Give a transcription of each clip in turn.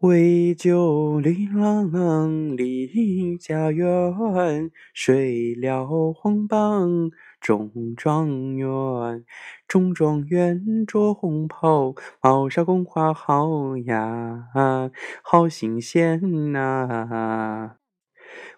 为救李郎离家园，谁料皇榜中状元。中状元着红袍，帽上宫花好呀，好新鲜呐。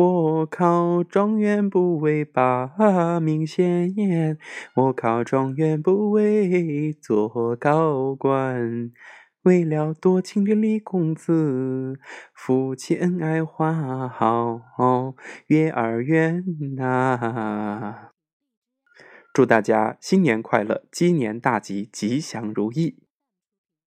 我考状元不为把名显，我考状元不为做高官，为了多情的李公子，夫妻恩爱花好月儿圆呐！祝大家新年快乐，鸡年大吉，吉祥如意！